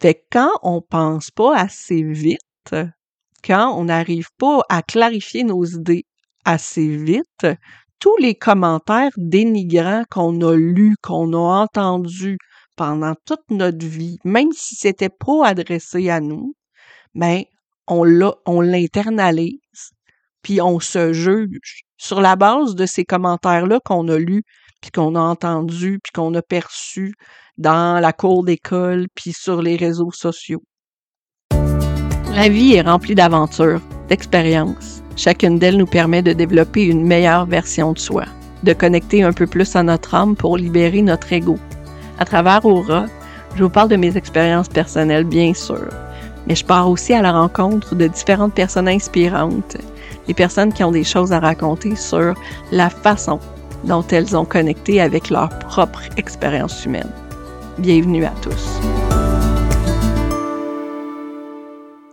Fait que quand on pense pas assez vite, quand on n'arrive pas à clarifier nos idées assez vite, tous les commentaires dénigrants qu'on a lus, qu'on a entendus pendant toute notre vie, même si c'était pas adressé à nous, ben on l'internalise, puis on se juge sur la base de ces commentaires-là qu'on a lus, puis qu'on a entendus, puis qu'on a perçus dans la cour d'école, puis sur les réseaux sociaux. La vie est remplie d'aventures, d'expériences. Chacune d'elles nous permet de développer une meilleure version de soi, de connecter un peu plus à notre âme pour libérer notre ego. À travers Aura, je vous parle de mes expériences personnelles, bien sûr, mais je pars aussi à la rencontre de différentes personnes inspirantes, des personnes qui ont des choses à raconter sur la façon dont elles ont connecté avec leur propre expérience humaine. Bienvenue à tous.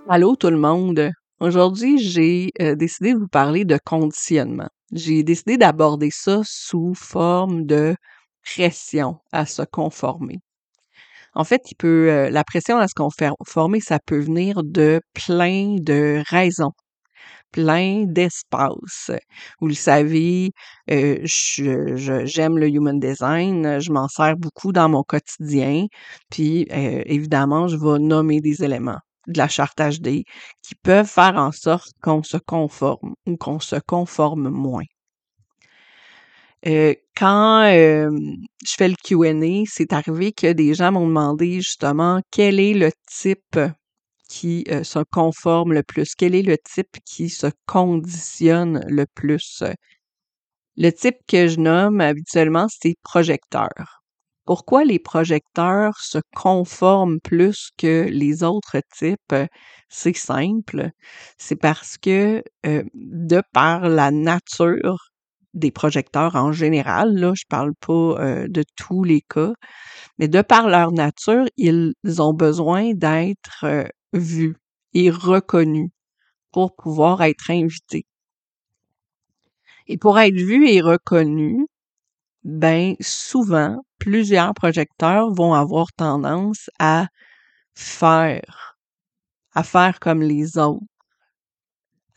Allô tout le monde. Aujourd'hui, j'ai euh, décidé de vous parler de conditionnement. J'ai décidé d'aborder ça sous forme de pression à se conformer. En fait, il peut, euh, la pression à se conformer, ça peut venir de plein de raisons plein d'espace. Vous le savez, euh, j'aime le human design, je m'en sers beaucoup dans mon quotidien, puis euh, évidemment, je vais nommer des éléments de la charte HD qui peuvent faire en sorte qu'on se conforme ou qu'on se conforme moins. Euh, quand je fais le Q&A, c'est arrivé que des gens m'ont demandé justement quel est le type qui euh, se conforme le plus? Quel est le type qui se conditionne le plus? Le type que je nomme habituellement, c'est projecteur. Pourquoi les projecteurs se conforment plus que les autres types? C'est simple. C'est parce que euh, de par la nature des projecteurs en général, là, je parle pas euh, de tous les cas, mais de par leur nature, ils ont besoin d'être vu et reconnu pour pouvoir être invité. Et pour être vu et reconnu, ben souvent, plusieurs projecteurs vont avoir tendance à faire, à faire comme les autres,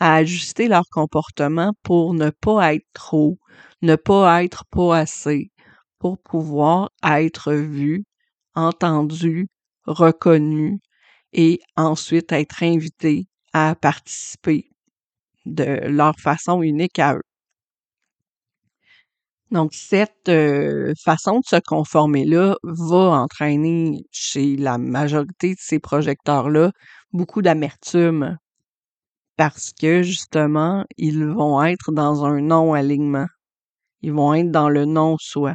à ajuster leur comportement pour ne pas être trop, ne pas être pas assez, pour pouvoir être vu, entendu, reconnu, et ensuite être invités à participer de leur façon unique à eux. Donc, cette euh, façon de se conformer-là va entraîner chez la majorité de ces projecteurs-là beaucoup d'amertume parce que justement, ils vont être dans un non-alignement. Ils vont être dans le non-soi.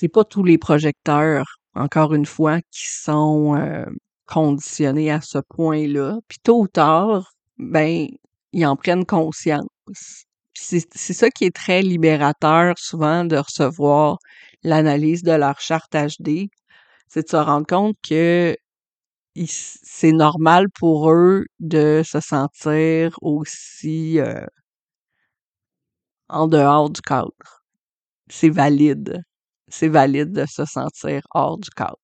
C'est pas tous les projecteurs, encore une fois, qui sont euh, conditionnés à ce point-là. Puis tôt ou tard, ben, ils en prennent conscience. C'est ça qui est très libérateur souvent de recevoir l'analyse de leur charte HD, c'est de se rendre compte que c'est normal pour eux de se sentir aussi euh, en dehors du cadre. C'est valide c'est valide de se sentir hors du cadre.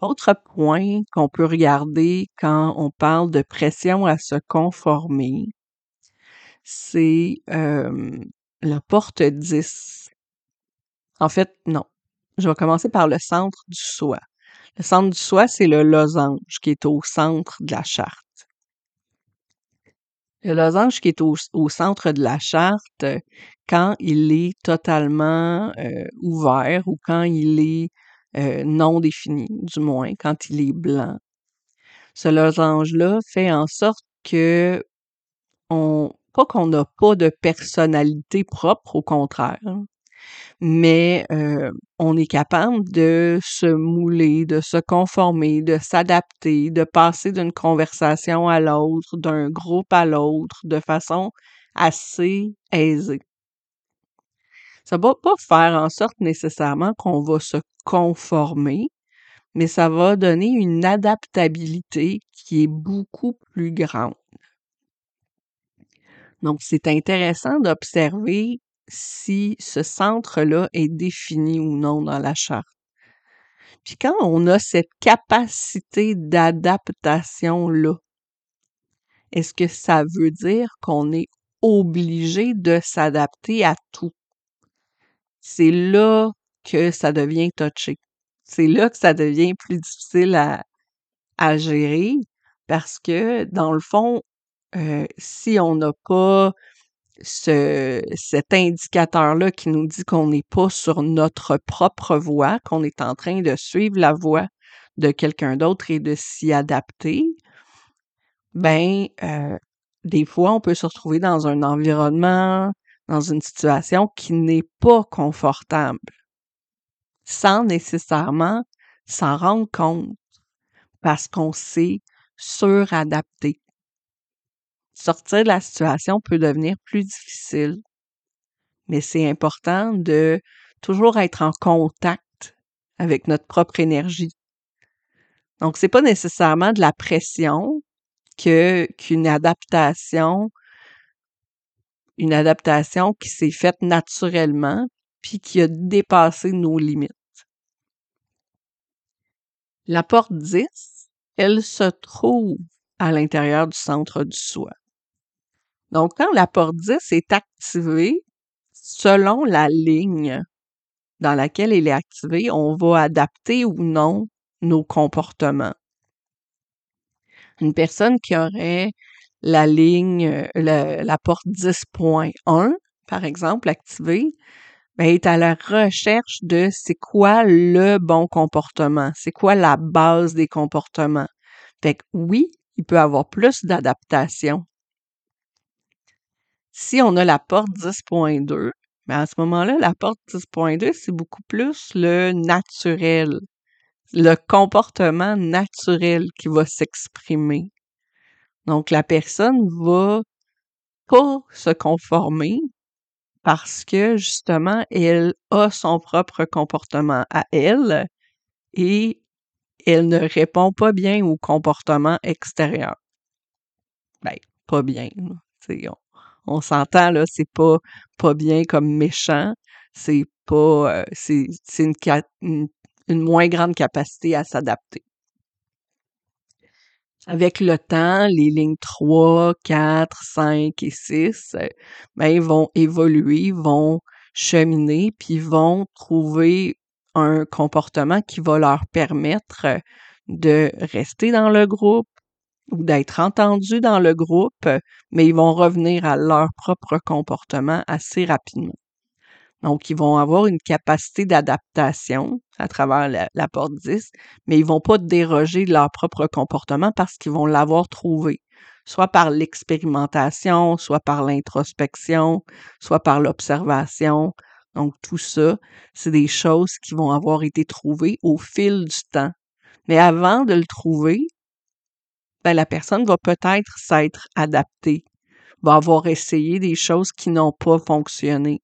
Autre point qu'on peut regarder quand on parle de pression à se conformer, c'est la porte 10. En fait, non. Je vais commencer par le centre du soi. Le centre du soi, c'est le losange qui est au centre de la charte. Le losange qui est au, centre de la charte, quand il est totalement euh, ouvert ou quand il est euh, non défini, du moins, quand il est blanc. Ce losange-là fait en sorte que on, pas qu'on n'a pas de personnalité propre, au contraire, hein, mais euh, on est capable de se mouler, de se conformer, de s'adapter, de passer d'une conversation à l'autre, d'un groupe à l'autre, de façon assez aisée. Ça va pas faire en sorte nécessairement qu'on va se conformer, mais ça va donner une adaptabilité qui est beaucoup plus grande. Donc, c'est intéressant d'observer si ce centre-là est défini ou non dans la charte. Puis quand on a cette capacité d'adaptation-là, est-ce que ça veut dire qu'on est obligé de s'adapter à tout? C'est là que ça devient touché. C'est là que ça devient plus difficile à, à gérer parce que, dans le fond, euh, si on n'a pas ce, cet indicateur-là qui nous dit qu'on n'est pas sur notre propre voie, qu'on est en train de suivre la voie de quelqu'un d'autre et de s'y adapter, ben, euh, des fois, on peut se retrouver dans un environnement, dans une situation qui n'est pas confortable, sans nécessairement s'en rendre compte, parce qu'on s'est suradapté sortir de la situation peut devenir plus difficile. Mais c'est important de toujours être en contact avec notre propre énergie. Donc, c'est pas nécessairement de la pression que, qu'une adaptation, une adaptation qui s'est faite naturellement puis qui a dépassé nos limites. La porte 10, elle se trouve à l'intérieur du centre du soi. Donc, quand la porte 10 est activée, selon la ligne dans laquelle elle est activée, on va adapter ou non nos comportements. Une personne qui aurait la ligne, la, porte 10.1, par exemple, activée, ben, est à la recherche de c'est quoi le bon comportement, c'est quoi la base des comportements. Fait que oui, il peut avoir plus d'adaptation, si on a la porte 10.2, mais à ce moment-là, la porte 10.2, c'est beaucoup plus le naturel, le comportement naturel qui va s'exprimer. Donc, la personne va pas se conformer parce que justement, elle a son propre comportement à elle et elle ne répond pas bien au comportement extérieur. Ben, pas bien. On, on s'entend, là, c'est pas, pas bien comme méchant, c'est pas, euh, c'est, une, une, moins grande capacité à s'adapter. Avec le temps, les lignes 3, 4, 5 et 6, euh, ben, ils vont évoluer, vont cheminer, puis vont trouver un comportement qui va leur permettre de rester dans le groupe, ou d'être entendus dans le groupe, mais ils vont revenir à leur propre comportement assez rapidement. Donc, ils vont avoir une capacité d'adaptation à travers la, porte 10, mais ils vont pas déroger de leur propre comportement parce qu'ils vont l'avoir trouvé, soit par l'expérimentation, soit par l'introspection, soit par l'observation. Donc, tout ça, c'est des choses qui vont avoir été trouvées au fil du temps. Mais avant de le trouver, ben, la personne va peut-être s'être adaptée, va avoir essayé des choses qui n'ont pas fonctionné.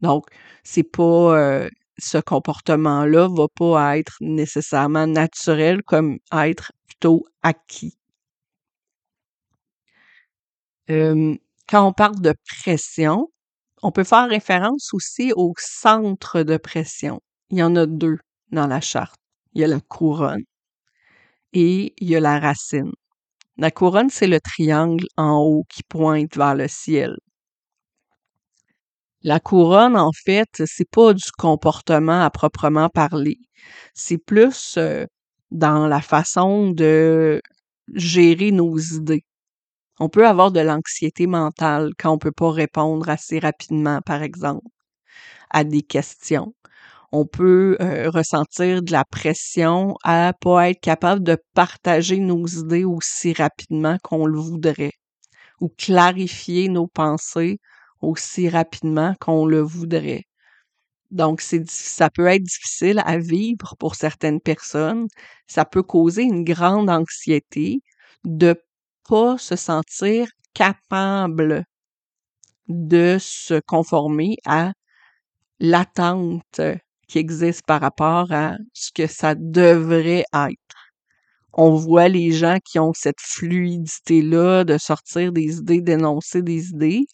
Donc, c'est pas euh, ce comportement-là va pas être nécessairement naturel comme être plutôt acquis. quand on parle de pression, on peut faire référence aussi au centre de pression. Il y en a deux dans la charte. Il y a la couronne et il y a la racine. La couronne, c'est le triangle en haut qui pointe vers le ciel. La couronne, en fait, c'est pas du comportement à proprement parler. C'est plus euh, dans la façon de gérer nos idées. On peut avoir de l'anxiété mentale quand on peut pas répondre assez rapidement, par exemple, à des questions on peut euh, ressentir de la pression à pas être capable de partager nos idées aussi rapidement qu'on le voudrait ou clarifier nos pensées aussi rapidement qu'on le voudrait. Donc, c'est, ça peut être difficile à vivre pour certaines personnes. Ça peut causer une grande anxiété de pas se sentir capable de se conformer à l'attente qui existe par rapport à ce que ça devrait être. On voit les gens qui ont cette fluidité-là de sortir des idées, d'énoncer des idées,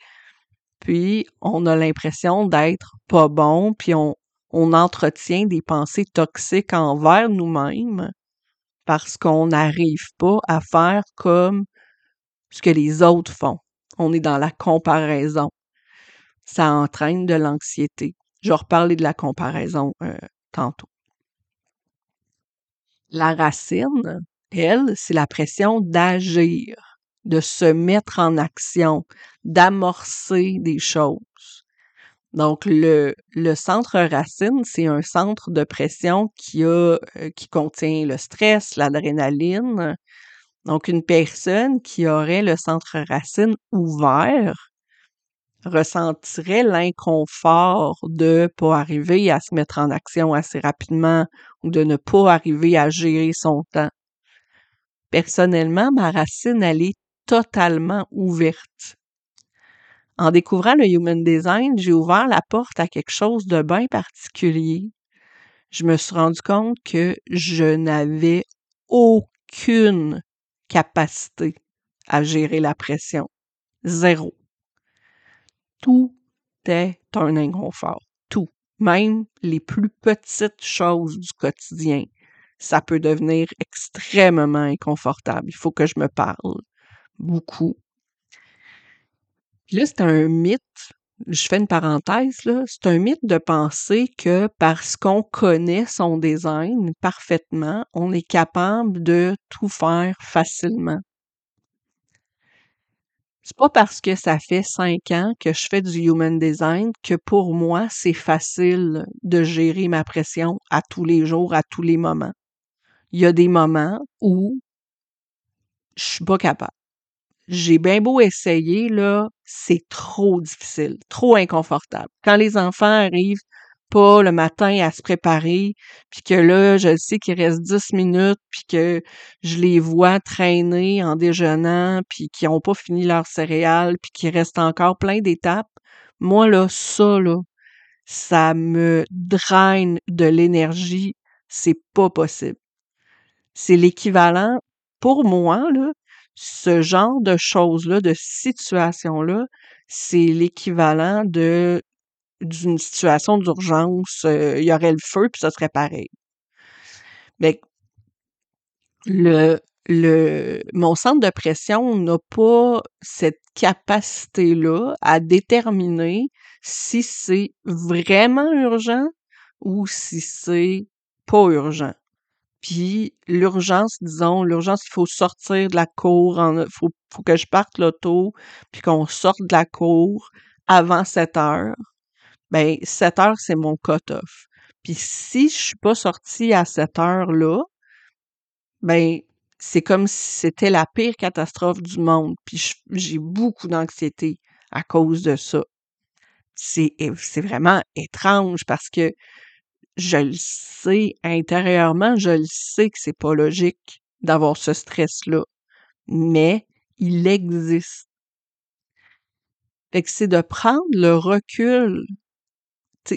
puis on a l'impression d'être pas bon, puis on, on entretient des pensées toxiques envers nous-mêmes parce qu'on n'arrive pas à faire comme ce que les autres font. On est dans la comparaison. Ça entraîne de l'anxiété. Je vais reparler de la comparaison euh, tantôt. La racine, elle, c'est la pression d'agir, de se mettre en action, d'amorcer des choses. Donc, le, le centre racine, c'est un centre de pression qui a, euh, qui contient le stress, l'adrénaline. Donc, une personne qui aurait le centre racine ouvert ressentirait l'inconfort de pas arriver à se mettre en action assez rapidement ou de ne pas arriver à gérer son temps. Personnellement, ma racine, elle est totalement ouverte. En découvrant le Human Design, j'ai ouvert la porte à quelque chose de bien particulier. Je me suis rendu compte que je n'avais aucune capacité à gérer la pression. Zéro. Tout est un inconfort. Tout. Même les plus petites choses du quotidien. Ça peut devenir extrêmement inconfortable. Il faut que je me parle beaucoup là, c'est un mythe, je fais une parenthèse, là, c'est un mythe de penser que parce qu'on connaît son design parfaitement, on est capable de tout faire facilement. C'est pas parce que ça fait cinq ans que je fais du human design que pour moi, c'est facile de gérer ma pression à tous les jours, à tous les moments. Il y a des moments où je suis pas capable j'ai bien beau essayer, là, c'est trop difficile, trop inconfortable. Quand les enfants arrivent pas le matin à se préparer, puis que là, je sais qu'il reste dix minutes, puis que je les vois traîner en déjeunant, puis qu'ils n'ont pas fini leur céréales, puis qu'il reste encore plein d'étapes, moi, là, ça, là, ça me draine de l'énergie, c'est pas possible. C'est l'équivalent, pour moi, là, ce genre de choses-là, de situations-là, c'est l'équivalent de d'une situation d'urgence. Euh, il y aurait le feu, puis ça serait pareil. Mais le, le, mon centre de pression n'a pas cette capacité-là à déterminer si c'est vraiment urgent ou si c'est pas urgent. Puis l'urgence, disons, l'urgence, il faut sortir de la cour, il faut, que je parte l'auto, puis qu'on sorte de la cour avant 7 heures. Ben, 7 heures, c'est mon cut-off. Puis si je suis pas sortie à cette heure-là, ben, c'est comme si c'était la pire catastrophe du monde. Puis j'ai beaucoup d'anxiété à cause de ça. C'est, vraiment étrange parce que je le sais intérieurement, je le sais que c'est pas logique d'avoir ce stress-là, mais il existe. Fait que c'est de prendre le recul.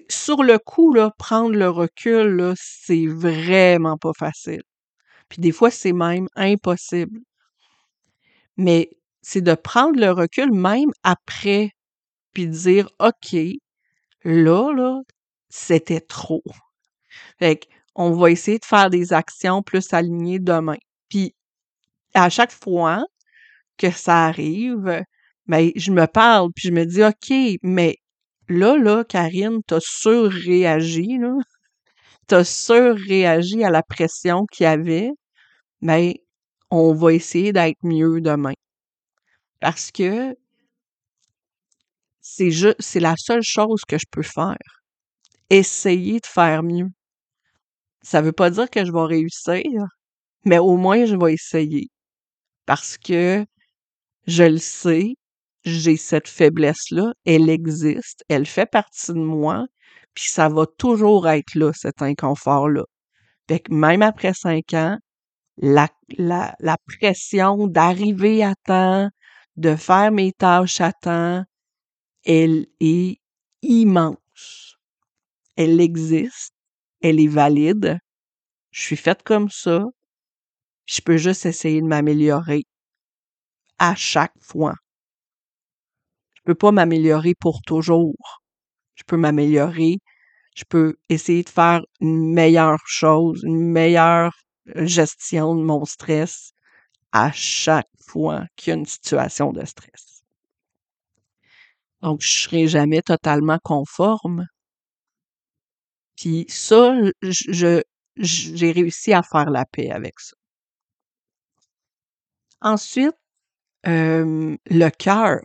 Sur le coup, là, prendre le recul, là, c'est vraiment pas facile. Puis des fois, c'est même impossible. Mais c'est de prendre le recul même après, puis dire, OK, là, là, c'était trop. Fait on va essayer de faire des actions plus alignées demain. Puis à chaque fois que ça arrive, ben, je me parle, puis je me dis OK, mais là, là, Karine, t'as surréagi, là. T'as surréagi à la pression qu'il y avait. Mais ben, on va essayer d'être mieux demain. Parce que c'est c'est la seule chose que je peux faire. Essayer de faire mieux. Ça veut pas dire que je vais réussir, mais au moins je vais essayer. Parce que je le sais, j'ai cette faiblesse-là, elle existe, elle fait partie de moi, puis ça va toujours être là, cet inconfort-là. Fait que même après cinq ans, la, la, la pression d'arriver à temps, de faire mes tâches à temps, elle est immense. Elle existe elle est valide. Je suis faite comme ça. Je peux juste essayer de m'améliorer à chaque fois. Peux pas m'améliorer pour toujours. Je peux m'améliorer, je peux essayer de faire une meilleure chose, une meilleure gestion de mon stress à chaque fois qu'il y a une situation de stress. Donc, je serai jamais totalement conforme. Puis ça, je, j'ai réussi à faire la paix avec ça. Ensuite, le cœur,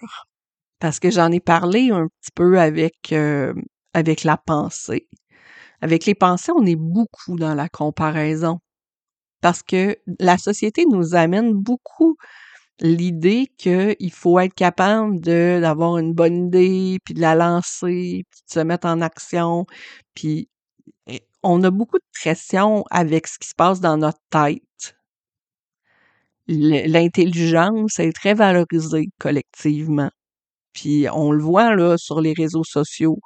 parce que j'en ai parlé un petit peu avec, avec la pensée. Avec les pensées, on est beaucoup dans la comparaison parce que la société nous amène beaucoup l'idée qu'il faut être capable de d'avoir une bonne idée, puis de la lancer, puis de se mettre en action, puis on a beaucoup de pression avec ce qui se passe dans notre tête. L'intelligence est très valorisée collectivement. Puis on le voit sur les réseaux sociaux.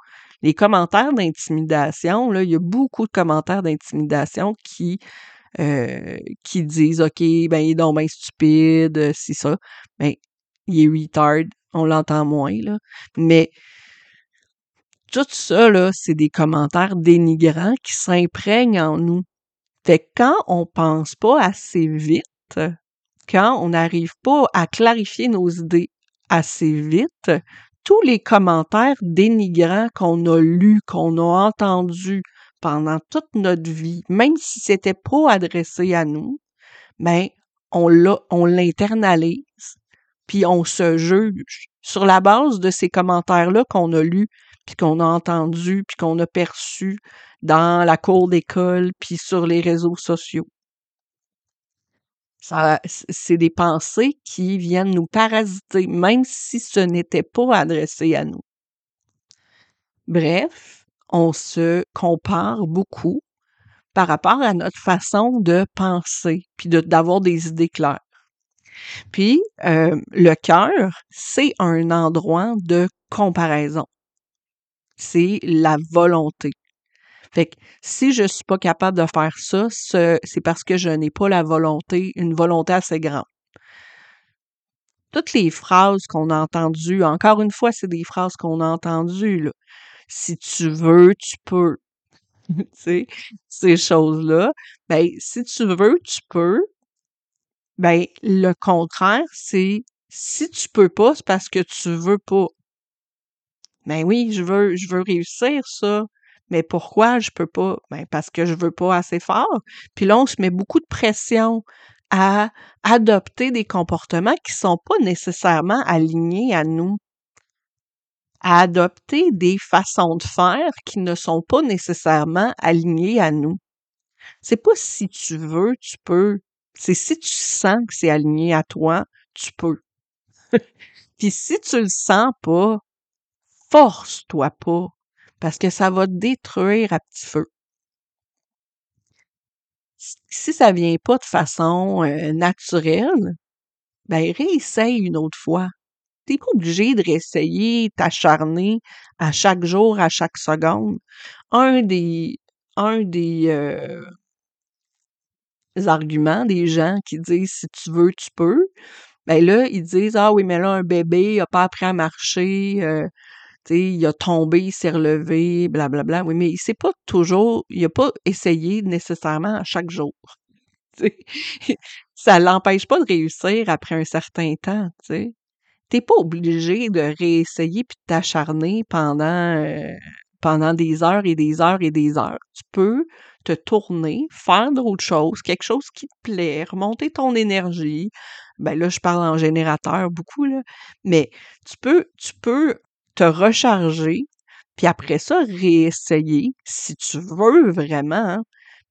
Les commentaires d'intimidation, il y a beaucoup de commentaires d'intimidation qui euh, qui disent OK, ben il est donc stupide, c'est ça. Ben, il est retard, on l'entend moins, là. Mais tout ça, là, c'est des commentaires dénigrants qui s'imprègnent en nous. Fait quand on pense pas assez vite, quand on n'arrive pas à clarifier nos idées assez vite, tous les commentaires dénigrants qu'on a lus, qu'on a entendus pendant toute notre vie, même si c'était pas adressé à nous, ben, on on l'internalise, puis on se juge sur la base de ces commentaires-là qu'on a lus, puis qu'on a entendus, puis qu'on a perçus dans la cour d'école, puis sur les réseaux sociaux c'est des pensées qui viennent nous parasiter, même si ce n'était pas adressé à nous. Bref, on se compare beaucoup par rapport à notre façon de penser, puis d'avoir des idées claires. Puis, euh, le cœur, c'est un endroit de comparaison. C'est la volonté. Fait que si je suis pas capable de faire ça, c'est parce que je n'ai pas la volonté, une volonté assez grande. Toutes les phrases qu'on a entendues, encore une fois, c'est des phrases qu'on a entendues, là. Si tu veux, tu peux. tu sais, ces choses-là. Ben, si tu veux, tu peux. Ben, le contraire, c'est si tu peux pas, c'est parce que tu veux pas. Ben oui, je veux, je veux réussir ça. Mais pourquoi je peux pas? Ben, parce que je veux pas assez fort. Puis là, on se met beaucoup de pression à adopter des comportements qui sont pas nécessairement alignés à nous. À adopter des façons de faire qui ne sont pas nécessairement alignées à nous. C'est pas si tu veux, tu peux. C'est si tu sens que c'est aligné à toi, tu peux. Puis si tu le sens pas, force-toi pas parce que ça va détruire à petit feu. Si ça vient pas de façon naturelle, ben réessaye une autre fois. T'es pas obligé de réessayer, t'acharner à chaque jour, à chaque seconde. Un des un des, arguments des gens qui disent si tu veux, tu peux. Ben là, ils disent Ah oui, mais là, un bébé a pas appris à marcher, il a tombé, il s'est relevé, blablabla. Oui, mais il s'est pas toujours, il a pas essayé nécessairement à chaque jour. ça l'empêche pas de réussir après un certain temps, tu. T'es pas obligé de réessayer puis de t'acharner pendant, euh, pendant des heures et des heures et des heures. Tu peux te tourner, faire d'autres choses, quelque chose qui te plaît, remonter ton énergie. Ben là, je parle en générateur beaucoup. Mais tu peux, tu peux te recharger, puis après ça, réessayer si tu veux vraiment, hein.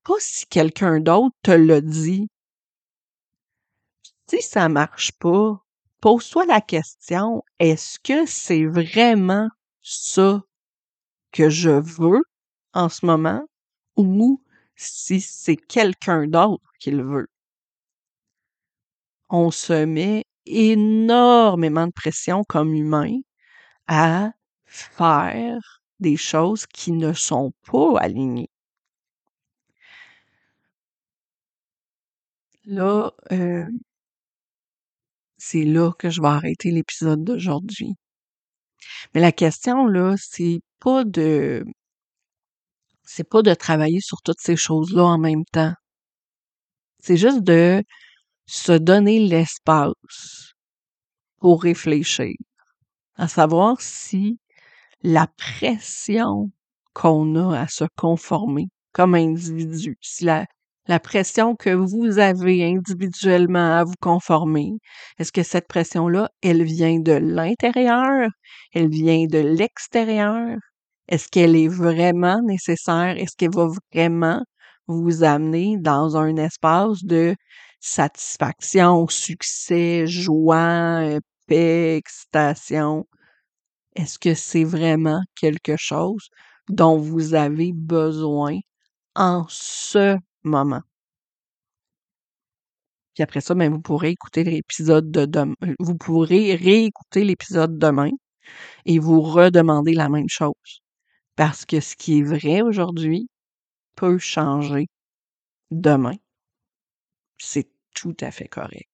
pas si quelqu'un d'autre te l'a dit. Si ça marche pas, pose-toi la question, est-ce que c'est vraiment ça que je veux en ce moment ou si c'est quelqu'un d'autre qui le veut? On se met énormément de pression comme humain à faire des choses qui ne sont pas alignées. Là, euh, c'est là que je vais arrêter l'épisode d'aujourd'hui. Mais la question, là, c'est pas de c'est pas de travailler sur toutes ces choses-là en même temps. C'est juste de se donner l'espace pour réfléchir, à savoir si la pression qu'on a à se conformer comme individu, si la, la pression que vous avez individuellement à vous conformer, est-ce que cette pression-là, elle vient de l'intérieur, elle vient de l'extérieur, est-ce qu'elle est vraiment nécessaire? Est-ce qu'elle va vraiment vous amener dans un espace de satisfaction, succès, joie, excitation? Est-ce que c'est vraiment quelque chose dont vous avez besoin en ce moment? Puis après ça, ben, vous pourrez écouter l'épisode de demain. Vous pourrez réécouter l'épisode demain et vous redemander la même chose. Parce que ce qui est vrai aujourd'hui peut changer demain. C'est tout à fait correct.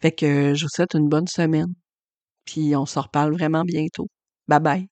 Fait que je vous souhaite une bonne semaine. Puis on se reparle vraiment bientôt. Bye bye.